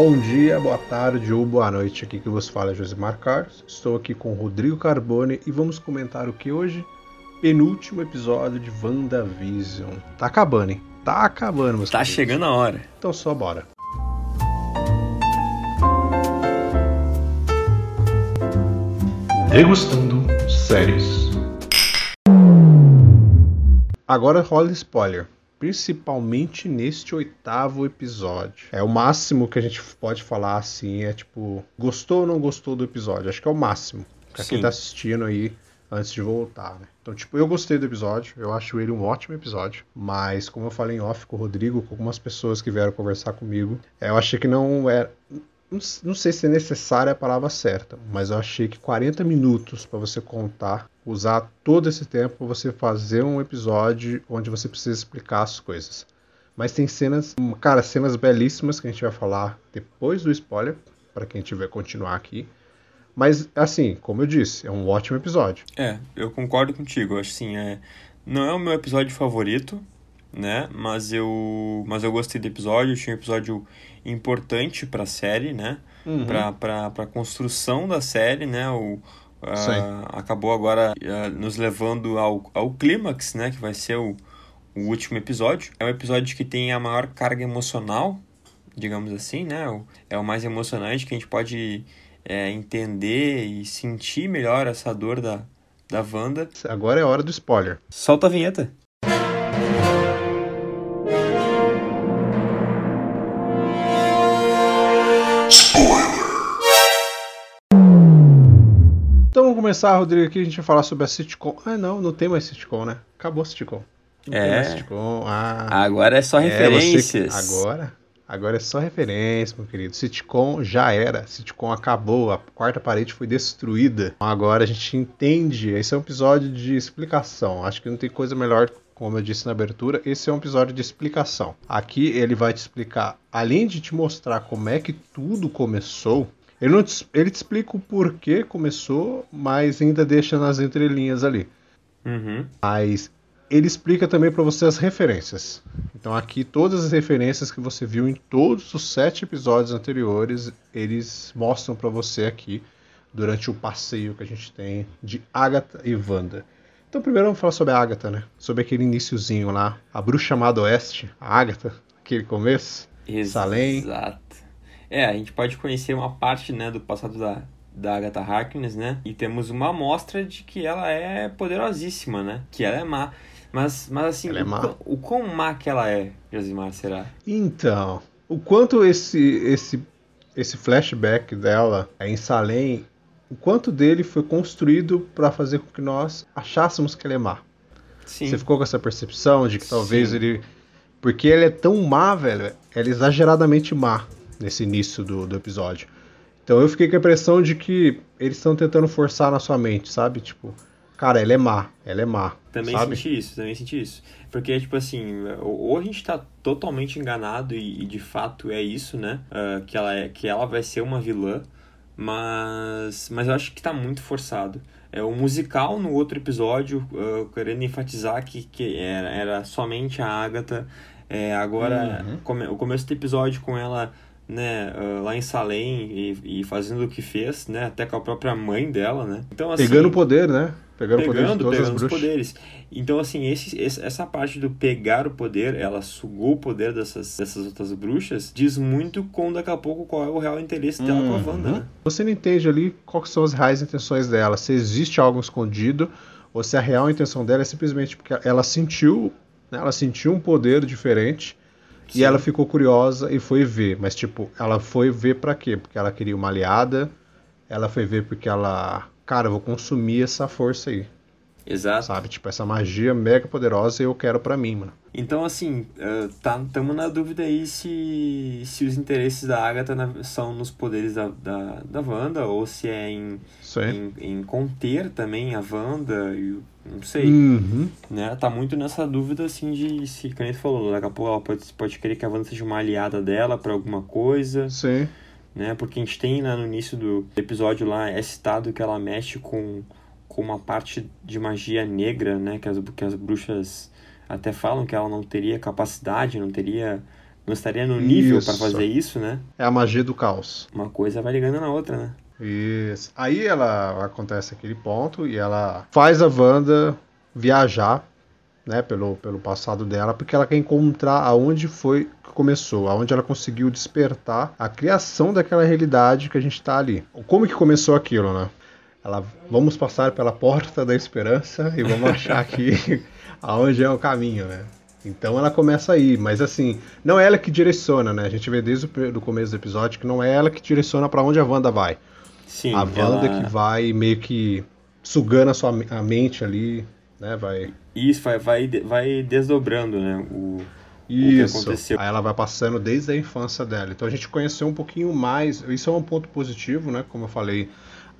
Bom dia, boa tarde ou boa noite. Aqui que você fala é Josimar Carlos. Estou aqui com Rodrigo Carbone e vamos comentar o que hoje? Penúltimo episódio de WandaVision. Tá acabando, hein? Tá acabando, meus Tá queridos. chegando a hora. Então só bora. Degustando séries. Agora rola spoiler. Principalmente neste oitavo episódio. É o máximo que a gente pode falar assim. É tipo, gostou ou não gostou do episódio? Acho que é o máximo. Pra quem Sim. tá assistindo aí antes de voltar, né? Então, tipo, eu gostei do episódio. Eu acho ele um ótimo episódio. Mas, como eu falei em off com o Rodrigo, com algumas pessoas que vieram conversar comigo, é, eu achei que não era. Não, não sei se é necessária a palavra certa, mas eu achei que 40 minutos para você contar, usar todo esse tempo para você fazer um episódio onde você precisa explicar as coisas. Mas tem cenas, cara, cenas belíssimas que a gente vai falar depois do spoiler, para quem tiver continuar aqui. Mas, assim, como eu disse, é um ótimo episódio. É, eu concordo contigo. Assim, é, não é o meu episódio favorito, né? Mas eu, mas eu gostei do episódio. Tinha um episódio importante pra série, né? Uhum. Pra, pra construção da série, né? O, Sim. acabou agora ah, nos levando ao, ao clímax, né? Que vai ser o, o último episódio. É um episódio que tem a maior carga emocional, digamos assim, né? O- É o mais emocionante que a gente pode é, entender e sentir melhor essa dor da, da Wanda. Agora é hora do spoiler. Solta a vinheta. Começar, Rodrigo, aqui a gente vai falar sobre a sitcom. Ah, não, não tem mais sitcom, né? Acabou a sitcom. Não tem É. mais sitcom. Ah, Agora é só É, referências. você- Agora, agora é só referência, meu querido. Sitcom já era. Sitcom acabou. A quarta parede foi destruída. Então Agora a gente entende. Esse é um episódio de explicação. Acho que não tem coisa melhor. Como eu disse na abertura, esse é um episódio de explicação. Aqui ele vai te explicar, além de te mostrar como é que tudo começou, ele, não te, ele te explica o porquê começou, mas ainda deixa nas entrelinhas ali. Uhum. Mas ele explica também para você as referências. Então aqui todas as referências que você viu em todos os sete episódios anteriores, eles mostram para você aqui durante o passeio que a gente tem de Agatha e Wanda. Então primeiro vamos falar sobre a Agatha, né? Sobre aquele iniciozinho lá, a bruxa chamada Oeste, a Agatha, aquele começo. Salem. Exato. É, a gente pode conhecer uma parte, né, do passado da, da Agatha Harkness, né? E temos uma amostra de que ela é poderosíssima, né? Que ela é má. Mas, mas assim, Ela é o, má. quão- o quão má que ela é, Josimar, será? Então, o quanto esse esse esse flashback dela em Salem, o quanto dele foi construído para fazer com que nós achássemos que ele é má. Sim. Você ficou com essa percepção de que talvez Sim. ele. Porque ele é tão má, velho. Ela é exageradamente má nesse início do, do episódio. Então eu fiquei com a impressão de que eles estão tentando forçar na sua mente, sabe? Tipo, cara, ela é má, ela é má. Também sabe? senti isso, também senti isso. Porque, tipo assim, ou a gente tá totalmente enganado e, e de fato é isso, né? Ah, que, ela é, que ela vai ser uma vilã, mas, mas eu acho que tá muito forçado. É o musical no outro episódio, ah, querendo enfatizar que, que era, era somente a Agatha. É, agora, Uhum. come- o começo do episódio com ela né, ah, lá em Salem e, e fazendo o que fez, né? Até com a própria mãe dela, né? Então, assim, Pegando o poder, né? Pegando, o poder de pegando, todas pegando as os poderes. Então, assim, esse, essa parte do pegar o poder, ela sugou o poder dessas, dessas outras bruxas, diz muito com daqui a pouco qual é o real interesse dela com a Wanda, Uhum. né? Você não entende ali quais são as reais intenções dela, se existe algo escondido ou se a real intenção dela é simplesmente porque ela sentiu, né, ela sentiu um poder diferente Sim. e ela ficou curiosa e foi ver. Mas tipo, ela foi ver pra quê? Porque ela queria uma aliada. Ela foi ver porque ela, cara, eu vou consumir essa força aí, Exato. sabe? Tipo essa magia mega poderosa eu quero pra mim, mano. Então, assim, uh, tá, tamo na dúvida aí se, se os interesses da Agatha na- são nos poderes da, da, da Wanda ou se é em, em, em conter também a Wanda, e, o- não sei. Uhum. né? Tá muito nessa dúvida, assim, de se, como a gente falou, daqui a pouco ela pode, pode querer que a Wanda seja uma aliada dela pra alguma coisa, Sim. né? Porque a gente tem lá no início do episódio lá, é citado que ela mexe com, com uma parte de magia negra, né? Que as, que as bruxas até falam que ela não teria capacidade, não teria não estaria no nível para fazer isso, né? É a magia do caos. Uma coisa vai ligando na outra, né? Isso. Aí ela acontece aquele ponto e ela faz a Wanda viajar, né, pelo, pelo passado dela, porque ela quer encontrar aonde foi que começou, aonde ela conseguiu despertar a criação daquela realidade que a gente está ali. Como que começou aquilo, né? Ela, vamos passar pela porta da esperança e vamos achar aqui aonde é o caminho, né? Então ela começa aí, mas assim, não é ela que direciona, né? A gente vê desde o começo do episódio que não é ela que direciona para onde a Wanda vai. Sim, a Wanda ela... que vai meio que sugando a sua a mente ali, né? Vai. Isso, vai, vai, vai desdobrando, né? O, isso. O que aconteceu. Aí ela vai passando desde a infância dela. Então a gente conheceu um pouquinho mais. Isso é um ponto positivo, né? Como eu falei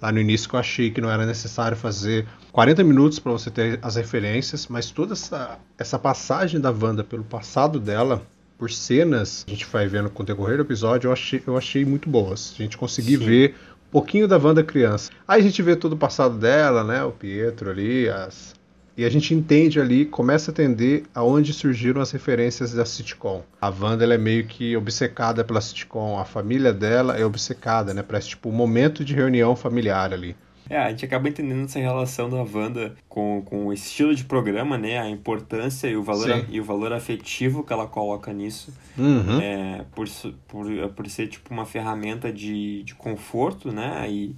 lá no início, que eu achei que não era necessário fazer 40 minutos para você ter as referências, mas toda essa, essa passagem da Wanda pelo passado dela por cenas a gente vai vendo com o decorrer do episódio, eu achei, eu achei muito boas. A gente conseguir ver pouquinho da Wanda criança. Aí a gente vê todo o passado dela, né? O Pietro ali, as... E a gente entende ali, começa a entender aonde surgiram as referências da sitcom. A Wanda ela é meio que obcecada pela sitcom, a família dela é obcecada, né? Parece tipo um momento de reunião familiar ali. É, a gente acaba entendendo essa relação da Wanda com, com o estilo de programa, né? A importância e o valor, e o valor afetivo que ela coloca nisso. Uhum. É, por, por, por ser tipo uma ferramenta de, de conforto, né? E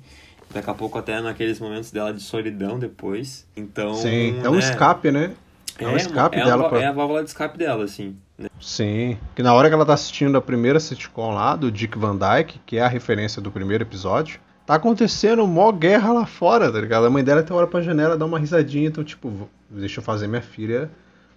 daqui a pouco até naqueles momentos dela de solidão depois. Então. Sim, é um né? escape, né? É, é um escape é dela. Uma, pra... É a válvula de escape dela, assim. Né? Sim. Que na hora que ela tá assistindo a primeira sitcom lá, do Dick Van Dyke, que é a referência do primeiro episódio, Tá acontecendo mó guerra lá fora, tá ligado? A mãe dela até hora pra janela, dá uma risadinha, então, tipo, deixa eu fazer minha filha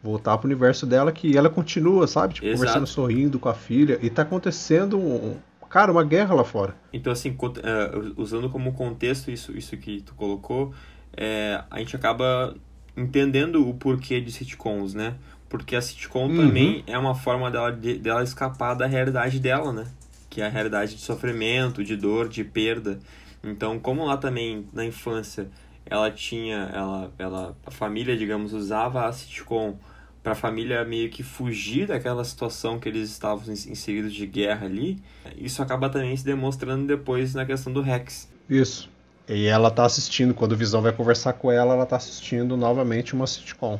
voltar pro universo dela, que ela continua, sabe? Tipo, Exato. conversando, sorrindo com a filha. E tá acontecendo um, cara, uma guerra lá fora. Então, assim, uh, usando como contexto isso, isso que tu colocou, é, a gente acaba entendendo o porquê de sitcoms, né? Porque a sitcom uhum. também é uma forma dela, de, dela escapar da realidade dela, né? Que é a realidade de sofrimento, de dor, de perda. Então, como lá também na infância ela tinha, ela, ela, a família, digamos, usava a sitcom para a família meio que fugir daquela situação que eles estavam inseridos de guerra ali, isso acaba também se demonstrando depois na questão do Rex. Isso. E ela tá assistindo, quando o Visão vai conversar com ela, ela tá assistindo novamente uma sitcom.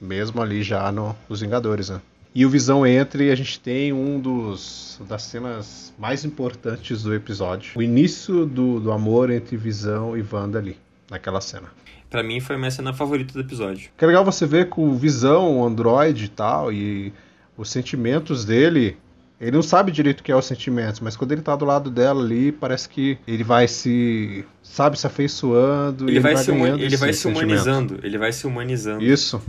Mesmo ali já no, nos Vingadores, né? E o Visão entra e a gente tem um dos das cenas mais importantes do episódio. O início do, do amor entre Visão e Wanda ali, naquela cena. Pra mim foi a minha cena favorita do episódio. Que é legal você ver com o Visão, o Android e tal, e os sentimentos dele. Ele não sabe direito o que é os sentimentos, mas quando ele tá do lado dela ali, parece que ele vai se, sabe, se afeiçoando. Ele, vai, vai, se, ele vai se humanizando. Ele vai se humanizando. Isso.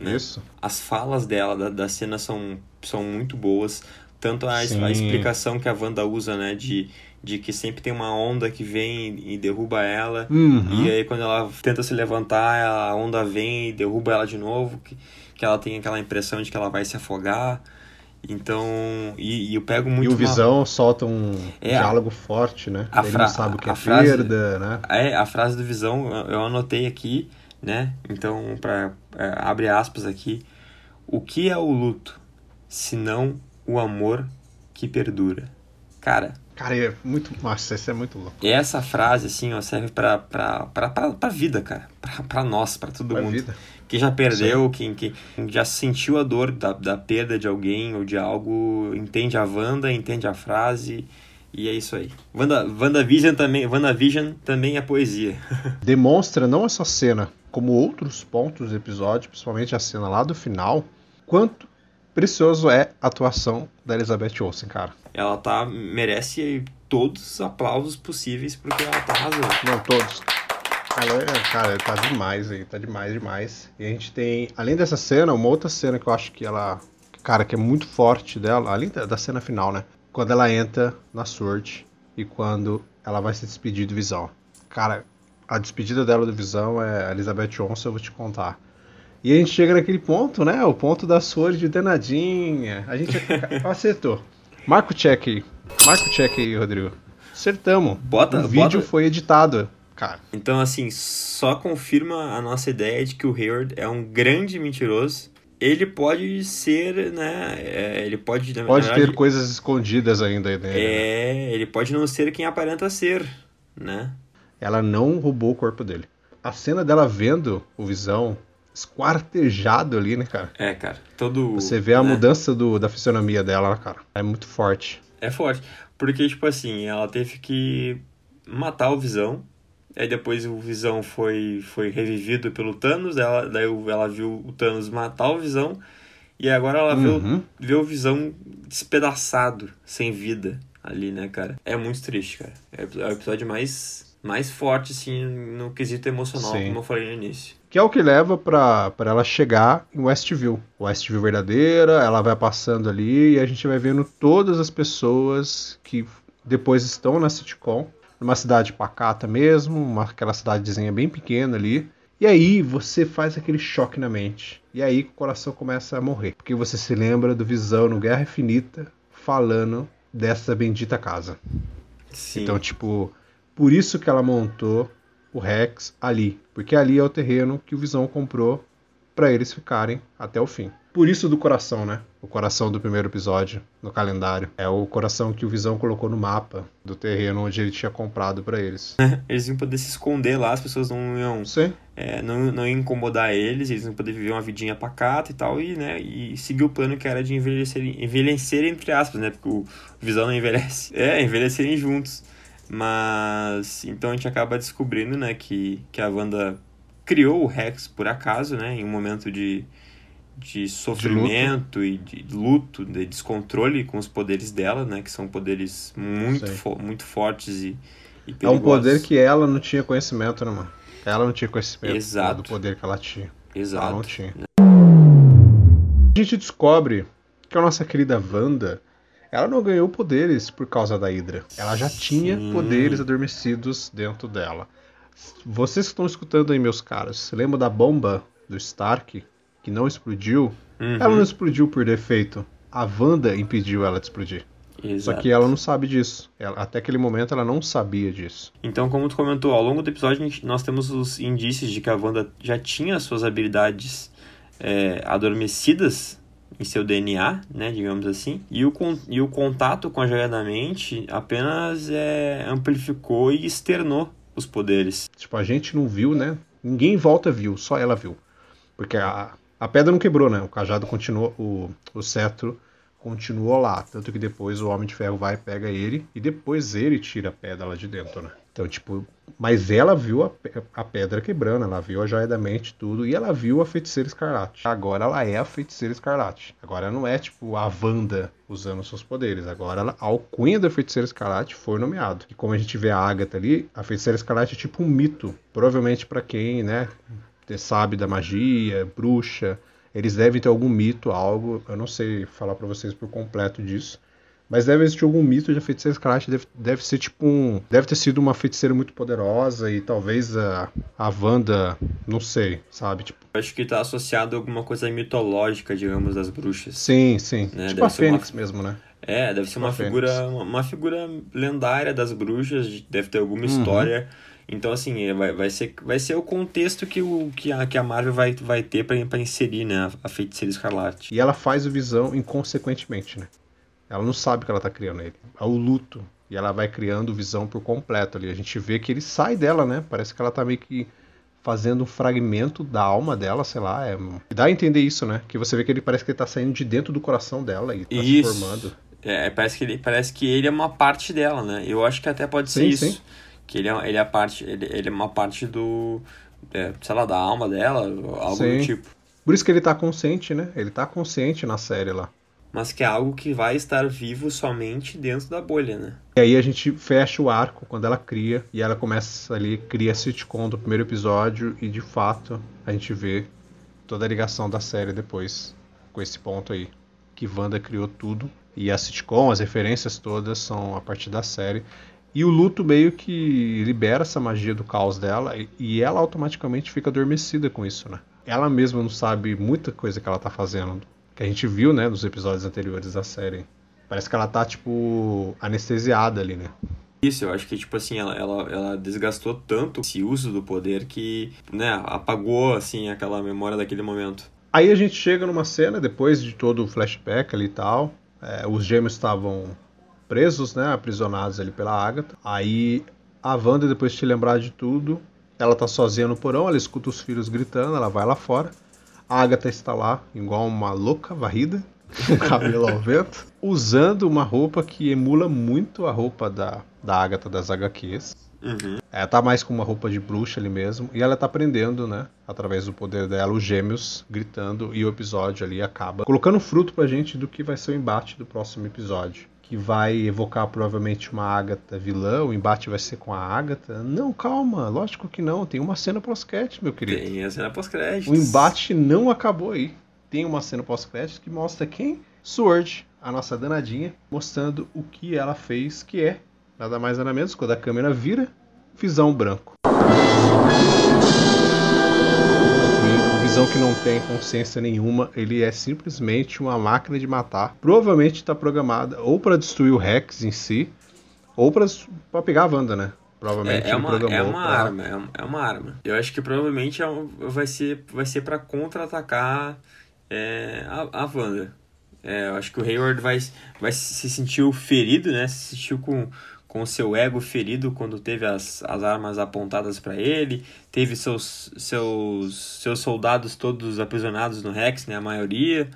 Né? Isso. As falas dela, da, da cena, são, são muito boas. Tanto a, a, explicação que a Wanda usa, né? De, de que sempre tem uma onda que vem e derruba ela. Uhum. E aí quando ela tenta se levantar, a onda vem e derruba ela de novo. Que, que ela tem aquela impressão de que ela vai se afogar. Então, e, e eu pego muito. E o Visão uma... solta um é, diálogo forte, né? A Ele não sabe o que é frase, perda, né? É, a frase do Visão eu anotei aqui né? Então, para é, abre aspas aqui, o que é o luto, senão o amor que perdura? Cara, Cara, é muito. Nossa, isso é muito louco. Essa frase, assim, ó, serve pra, pra, pra, pra, pra vida, cara. Pra, pra nós, pra todo pra mundo. Vida. Quem já perdeu, quem, quem já sentiu a dor da, da perda de alguém ou de algo, entende a Wanda, entende a frase. E é isso aí. Wanda, WandaVision também, WandaVision também é poesia. Demonstra não essa cena, como outros pontos do episódio, principalmente a cena lá do final, quanto precioso é a atuação da Elizabeth Olsen, cara. Ela tá merece todos os aplausos possíveis porque ela tá arrasando. Não, todos. Ela, é, cara, tá demais aí, tá demais, demais. E a gente tem, além dessa cena, uma outra cena que eu acho que ela, cara, que é muito forte dela, além da cena final, né? Quando ela entra na Sword e quando ela vai se despedir do Visão. Cara, a despedida dela do Visão é Elizabeth Olsen, eu vou te contar. E a gente chega naquele ponto, né? O ponto da Sword danadinha. A gente acertou. Marca o check aí. Marca o check aí, Rodrigo. Acertamos. Bota, o vídeo bota... foi editado, cara. Então, assim, só confirma a nossa ideia de que o Hayward é um grande mentiroso. Ele pode ser, né? É, ele pode. Pode verdade, ter coisas escondidas ainda nele. Né? É, ele pode não ser quem aparenta ser, né? Ela não roubou o corpo dele. A cena dela vendo o Visão esquartejado ali, né, cara? É, cara. Todo. Você vê a né? mudança do, da fisionomia dela, cara. É muito forte. É forte. Porque, tipo assim, ela teve que matar o Visão Aí depois o Visão foi, foi revivido pelo Thanos, ela, daí ela viu o Thanos matar o Visão, e agora ela uhum. vê, o, vê o Visão despedaçado, sem vida ali, né, cara? É muito triste, cara. É o episódio mais, mais forte, assim, no quesito emocional, Sim. como eu falei no início. Que é o que leva pra, pra ela chegar em Westview. Westview verdadeira, ela vai passando ali e a gente vai vendo todas as pessoas que depois estão na sitcom numa cidade pacata mesmo, uma, aquela cidadezinha bem pequena ali. E aí você faz aquele choque na mente. E aí o coração começa a morrer. Porque você se lembra do Visão no Guerra Infinita falando dessa bendita casa. Sim. Então, tipo, por isso que ela montou o Rex ali. Porque ali é o terreno que o Visão comprou para eles ficarem até o fim. Por isso do coração, né? O coração do primeiro episódio no calendário. É o coração que o Visão colocou no mapa do terreno onde ele tinha comprado para eles. eles iam poder se esconder lá, as pessoas não iam. Sim. É, não, não iam incomodar eles, eles iam poder viver uma vidinha pacata e tal, e, né, e seguir o plano que era de envelhecer, envelhecer entre aspas, né? Porque o Visão não envelhece. É, envelhecerem juntos. Mas então a gente acaba descobrindo, né, que, que a Wanda criou o Rex por acaso, né, em um momento de de sofrimento de e de luto, de descontrole com os poderes dela, né? Que são poderes muito, fo muito fortes e, e perigosos. É um poder que ela não tinha conhecimento, né, mano? Ela não tinha conhecimento Exato. do poder que ela tinha. Exato. Ela não tinha. A gente descobre que a nossa querida Wanda, ela não ganhou poderes por causa da Hydra. Ela já tinha Sim. poderes adormecidos dentro dela. Vocês que estão escutando aí, meus caros, lembra da bomba do Stark? Que não explodiu, uhum. ela não explodiu por defeito. A Wanda impediu ela de explodir. Exato. Só que ela não sabe disso. Ela, até aquele momento ela não sabia disso. Então, como tu comentou, ao longo do episódio nós temos os indícios de que a Wanda já tinha suas habilidades é, adormecidas em seu DNA, né, digamos assim, e o, e o contato com a joia da mente apenas é, amplificou e externou os poderes. Tipo, a gente não viu, né? Ninguém em volta viu, só ela viu. Porque a, a pedra não quebrou, né? O cajado continuou, o, o cetro continuou lá. Tanto que depois o Homem de Ferro vai pega ele e depois ele tira a pedra lá de dentro, né? Então, tipo, mas ela viu a, a pedra quebrando, ela viu a joia da mente, tudo, e ela viu a feiticeira escarlate. Agora ela é a feiticeira escarlate. Agora não é, tipo, a Wanda usando seus poderes. Agora ela, a alcunha da feiticeira escarlate foi nomeado. E como a gente vê a Agatha ali, a feiticeira escarlate é tipo um mito. Provavelmente para quem, né, sabe da magia, bruxa. Eles devem ter algum mito, algo. Eu não sei falar para vocês por completo disso. Mas deve existir algum mito de a feiticeira escarlate. Deve, deve ser tipo um. Deve ter sido uma feiticeira muito poderosa e talvez a, a Wanda. Não sei, sabe? Tipo. Acho que tá associado a alguma coisa mitológica, digamos, das bruxas. Sim, sim. Né? Tipo deve a Fênix uma... mesmo, né? É, deve ser uma, figura, uma, uma, figura lendária das bruxas, deve ter alguma uhum. história então, assim, é, vai, vai, ser, vai ser o contexto que, o, que, a, que a Marvel vai, vai ter para inserir né, a, feiticeira escarlate. E ela faz o Visão inconsequentemente, né? Ela não sabe que ela tá criando ele. É o luto. E ela vai criando o Visão por completo ali. A gente vê que ele sai dela, né? Parece que ela tá meio que fazendo um fragmento da alma dela, sei lá. É... Dá a entender isso, né? Que você vê que ele parece que ele tá saindo de dentro do coração dela e tá isso. se formando. É, parece que, ele, parece que ele é uma parte dela, né? Eu acho que até pode sim, ser isso. Sim que ele é, ele é parte ele, ele é uma parte do é, sei lá da alma dela algo Sim. do tipo por isso que ele tá consciente né ele tá consciente na série lá mas que é algo que vai estar vivo somente dentro da bolha né e aí a gente fecha o arco quando ela cria e ela começa ali cria a sitcom do primeiro episódio e de fato a gente vê toda a ligação da série depois com esse ponto aí que Wanda criou tudo e a sitcom, as referências todas são a partir da série. E o luto meio que libera essa magia do caos dela e ela automaticamente fica adormecida com isso, né? Ela mesma não sabe muita coisa que ela tá fazendo, que a gente viu, né, nos episódios anteriores da série. Parece que ela tá, tipo, anestesiada ali, né? Isso, eu acho que, tipo assim, ela, ela, ela desgastou tanto esse uso do poder que, né, apagou, assim, aquela memória daquele momento. Aí a gente chega numa cena, depois de todo o flashback ali e tal, é, os gêmeos estavam presos, né, aprisionados ali pela Agatha. Aí a Wanda, depois de te lembrar de tudo, ela tá sozinha no porão, ela escuta os filhos gritando, ela vai lá fora. A Agatha está lá, igual uma louca varrida, com o cabelo ao vento, usando uma roupa que emula muito a roupa da, da Agatha das HQs. Uhum. Ela tá mais com uma roupa de bruxa ali mesmo. E ela tá aprendendo, né? Através do poder dela, os gêmeos gritando. E o episódio ali acaba colocando fruto pra gente do que vai ser o embate do próximo episódio. Que vai evocar provavelmente uma Agatha vilã. O embate vai ser com a Agatha. Não, calma. Lógico que não. Tem uma cena pós-crédito, meu querido. Tem a cena pós-créditos. O embate não acabou aí. Tem uma cena pós-crédito que mostra quem? Sword, a nossa danadinha, mostrando o que ela fez, que é nada mais nada menos quando a câmera vira, visão branco. Visão que não tem consciência nenhuma, ele é simplesmente uma máquina de matar. Provavelmente está programada ou para destruir o Rex em si, ou para pegar a Wanda, né? Provavelmente É, é uma, é uma pra- arma, é, um- é uma arma. Eu acho que provavelmente é um- vai ser, vai ser pra contra-atacar é, a, a Wanda. É, eu acho que o Hayward vai, vai se sentir ferido, né? Se sentiu com com seu ego ferido quando teve as, as armas apontadas pra ele, teve seus, seus, seus soldados todos aprisionados no Rex, né? A maioria.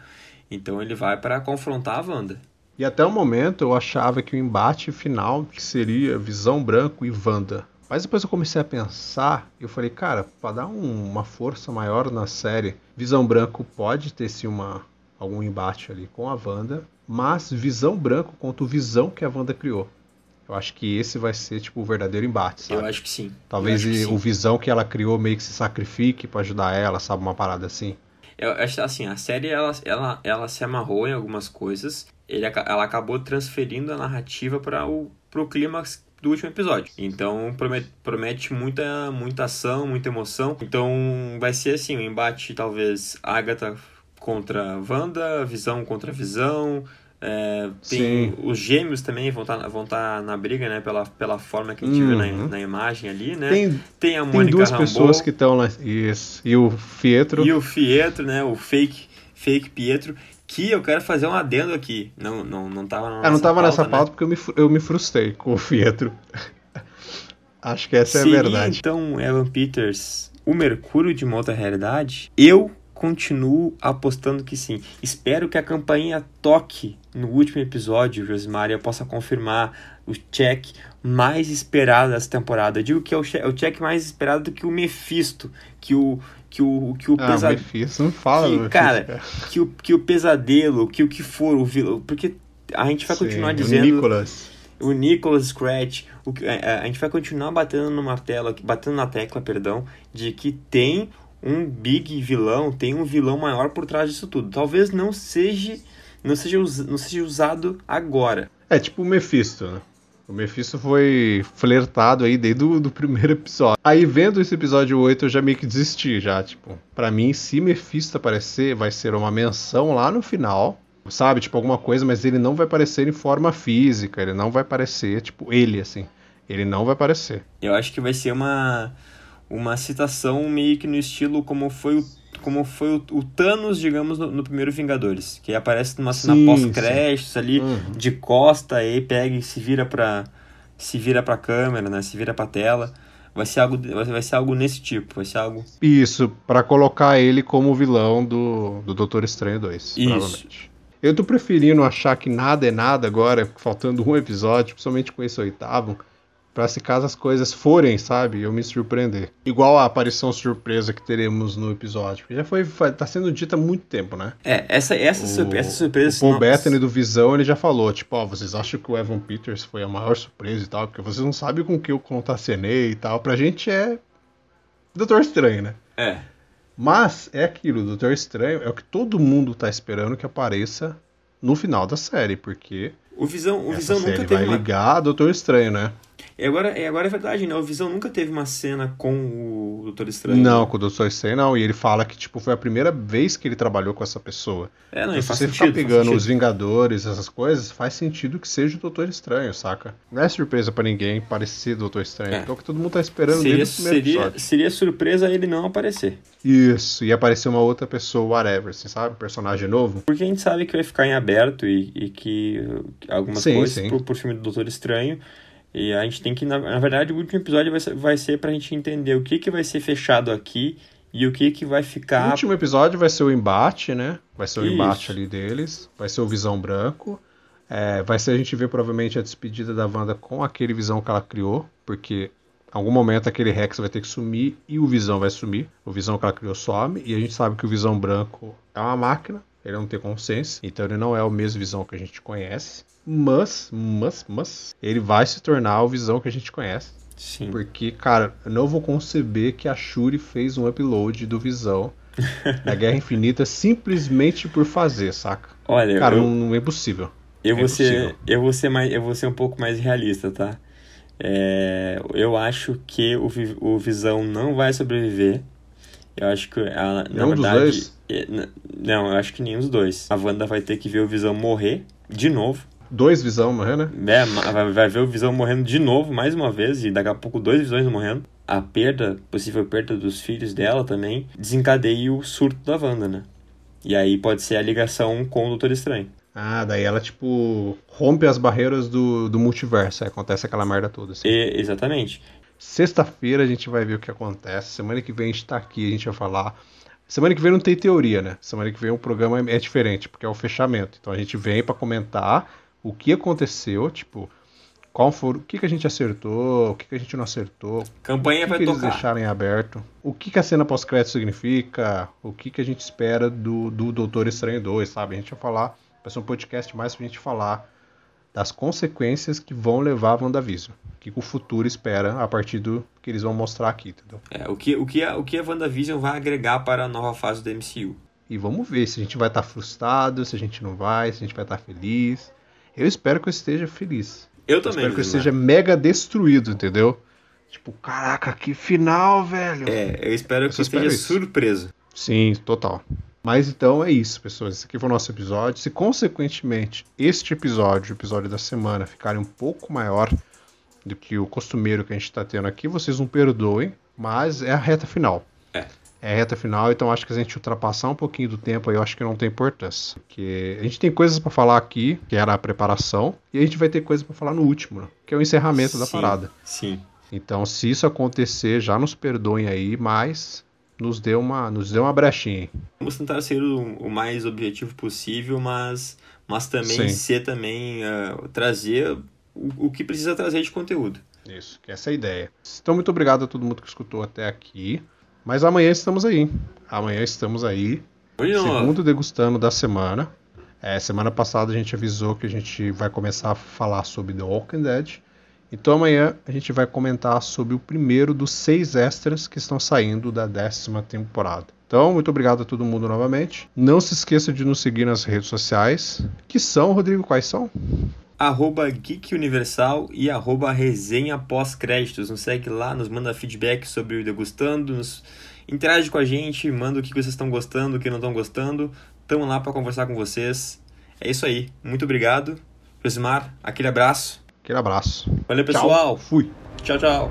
Então ele vai pra confrontar a Wanda. E até o momento eu achava que o embate final seria Visão Branco e Wanda. Mas depois eu comecei a pensar e eu falei, cara, para dar um- uma força maior na série, Visão Branco pode ter sim uma, algum embate ali com a Wanda, mas Visão Branco contra o Visão que a Wanda criou. Eu acho que esse vai ser tipo o verdadeiro embate, sabe? Eu acho que sim. Talvez que e- sim. o Visão que ela criou meio que se sacrifique pra ajudar ela, sabe? Uma parada assim. Eu acho assim, a série ela, ela, ela se amarrou em algumas coisas. Ele, ela acabou transferindo a narrativa para o pro clímax do último episódio. Então promete, promete muita, muita ação, muita emoção. Então vai ser assim, um embate talvez Agatha contra Wanda, Visão contra Visão. É, tem Sim. os gêmeos também vão estar vão tá na briga, né? Pela, pela forma que a gente viu na, Uhum. na imagem ali, né? Tem, Tem a tem Mônica duas Rambeau. pessoas que estão lá. Isso. E o Fietro. E o Pietro, né? O fake, fake Pietro, que eu quero fazer um adendo aqui. Não, não, não tava na Ah, não tava nessa né? pauta porque eu me, eu me frustrei com o Fietro. Acho que essa é a Seria, verdade. então Evan Peters o Mercúrio de uma outra realidade? Eu continuo apostando que sim. Espero que a campainha toque no último episódio, Josimar, eu possa confirmar o check mais esperado dessa temporada. Eu digo que é o, é o check mais esperado do que o Mephisto, que o que o que o Ah, pesa- Mephisto, não fala que, cara, que o, que o pesadelo, que o que for, o vilão. Porque a gente vai Sim, continuar o dizendo. Nicholas. O Nicholas Scratch. O, a, a gente vai continuar batendo no martelo, batendo na tecla, perdão, de que tem um big vilão, tem um vilão maior por trás disso tudo. Talvez não seja. Não seja, us- não seja usado agora. É tipo o Mephisto, né? O Mephisto foi flertado aí desde o do primeiro episódio. Aí vendo esse episódio 8 eu já meio que desisti já, tipo. Pra mim, se Mephisto aparecer, vai ser uma menção lá no final, sabe? Tipo alguma coisa, mas ele não vai aparecer em forma física, ele não vai aparecer, tipo, ele assim. Ele não vai aparecer. Eu acho que vai ser uma, uma citação meio que no estilo como foi o, como foi o, o Thanos, digamos, no, no primeiro Vingadores. Que aparece numa cena pós-créditos ali, Uhum. de costa, aí pega e se vira pra, se vira pra câmera, né? Se vira pra tela. Vai ser algo, vai ser algo nesse tipo, vai ser algo... Isso, pra colocar ele como vilão do, do Doutor Estranho 2, Isso. provavelmente. Eu tô preferindo achar que nada é nada agora, faltando um episódio, principalmente com esse oitavo, pra se caso as coisas forem, sabe, eu me surpreender. Igual a aparição surpresa que teremos no episódio, que já foi, tá sendo dita há muito tempo, né? É, essa, essa, surpre- essa surpresa... O Paul não- Bettany do Visão, ele já falou, tipo, ó, vocês acham que o Evan Peters foi a maior surpresa e tal, porque vocês não sabem com que eu contacenei e tal. Pra gente é Doutor Estranho, né? É, Mas é aquilo, o Doutor Estranho é o que todo mundo tá esperando que apareça no final da série, porque o Visão, o Visão série nunca teve vai uma... ligar Doutor Estranho, né? E agora, e agora é verdade, né? O Visão nunca teve uma cena com o Doutor Estranho. Não, com o Doutor Estranho não. E ele fala que, tipo, foi a primeira vez que ele trabalhou com essa pessoa. É, não, Então, e se você sentido. ficar pegando os. Vingadores, essas coisas, faz sentido que seja o Doutor Estranho, saca? Não é surpresa pra ninguém parecer Doutor Estranho. É. Então, que todo mundo tá esperando Seria, desde o primeiro seria, episódio. seria surpresa ele não aparecer. Isso, e aparecer uma outra pessoa, whatever, assim, sabe? Personagem novo. Porque a gente sabe que vai ficar em aberto e, e que uh, algumas Sim, coisas sim. Pro, pro filme do Doutor Estranho. E a gente tem que, na, na verdade, o último episódio vai ser, vai ser pra gente entender o que, que vai ser fechado aqui e o que, que vai O ficar. último episódio vai ser o embate, né? Vai ser o Isso. embate ali deles. Vai ser o Visão Branco. É, vai ser a gente ver provavelmente a despedida da Wanda com aquele Visão que ela criou. Porque em algum momento aquele Rex vai ter que sumir e o Visão vai sumir. O Visão que ela criou some. E a gente sabe que o Visão Branco é uma máquina. Ele não tem consciência. Então ele não é o mesmo Visão que a gente conhece. Mas, mas, mas, ele vai se tornar o Visão que a gente conhece. Sim. Porque, cara, eu não vou conceber que a Shuri fez um upload do Visão da Guerra Infinita simplesmente por fazer, saca? Olha, Cara, eu, não, não é possível. eu, é vou ser, eu, vou ser mais, eu vou ser um pouco mais realista, tá? É, eu acho que o, o Visão não vai sobreviver. Eu acho que, ela, na Nenhum dos verdade. dois? é, Não, eu acho que nenhum dos dois. A Wanda vai ter que ver o Visão morrer de novo. Dois Visão morrendo, né? É, vai, vai ver o Visão morrendo de novo, mais uma vez, e daqui a pouco dois Visões morrendo. A perda, possível perda dos filhos dela também, desencadeia o surto da Wanda, né? E aí pode ser a ligação com o Doutor Estranho. Ah, daí ela, tipo, rompe as barreiras do, do multiverso. Aí acontece aquela merda toda. Assim. E- exatamente. Sexta-feira a gente vai ver o que acontece. Semana que vem a gente tá aqui, a gente vai falar. Semana que vem não tem teoria, né? Semana que vem o programa é diferente, porque é o fechamento. Então a gente vem pra comentar o que aconteceu, tipo, qual for, o que, que a gente acertou, o que, que a gente não acertou, Campanha o que, vai que eles tocar. deixaram em aberto, o que, que a cena pós-crédito significa, o que, que a gente espera do, do Doutor Estranho 2, sabe? A gente vai falar, vai ser um podcast mais pra gente falar das consequências que vão levar a WandaVision. O que, o futuro espera a partir do que eles vão mostrar aqui, entendeu? É, o, que, o, que a, o que a WandaVision vai agregar para a nova fase do MCU. E vamos ver se a gente vai estar frustrado, se a gente não vai, se a gente vai estar feliz. Eu espero que eu esteja feliz. Eu Eu também. espero que eu esteja mega destruído, entendeu? Tipo, caraca, que final, velho. É, eu espero Eu que só esteja isso. surpreso. Sim, total. Mas então é isso, pessoas. Esse aqui foi o nosso episódio. Se consequentemente este episódio, o episódio da semana, ficarem um pouco maior do que o costumeiro que a gente está tendo aqui, vocês não perdoem, mas é a reta final. É. É a reta final, então acho que a gente ultrapassar um pouquinho do tempo aí, eu acho que não tem importância. Porque a gente tem coisas para falar aqui, que era a preparação, e a gente vai ter coisas para falar no último, né? que é o encerramento da Sim, parada. Sim. Então, se isso acontecer, já nos perdoem aí, mas nos dê uma, nos dê uma brechinha. Vamos tentar ser o, o mais objetivo possível, mas, mas também Sim. ser também uh, trazer o, o que precisa trazer de conteúdo. Isso, que essa é a ideia. Então, muito obrigado a todo mundo que escutou até aqui. Mas amanhã estamos aí. Amanhã estamos aí. Não, Segundo degustando da semana. É, semana passada a gente avisou que a gente vai começar a falar sobre The Walking Dead. Então amanhã a gente vai comentar sobre o primeiro dos seis extras que estão saindo da décima temporada. Então, muito obrigado a todo mundo novamente. Não se esqueça de nos seguir nas redes sociais. Que são, Rodrigo? Quais são? arroba Geek Universal e arroba resenha pós-créditos. Nos segue lá, nos manda feedback sobre o Degustando, nos interage com a gente, manda o que vocês estão gostando, o que não estão gostando. Estamos lá para conversar com vocês. É isso aí. Muito obrigado. Josimar, aquele abraço. Aquele abraço. Valeu, Tchau. pessoal. Fui. tchau. tchau.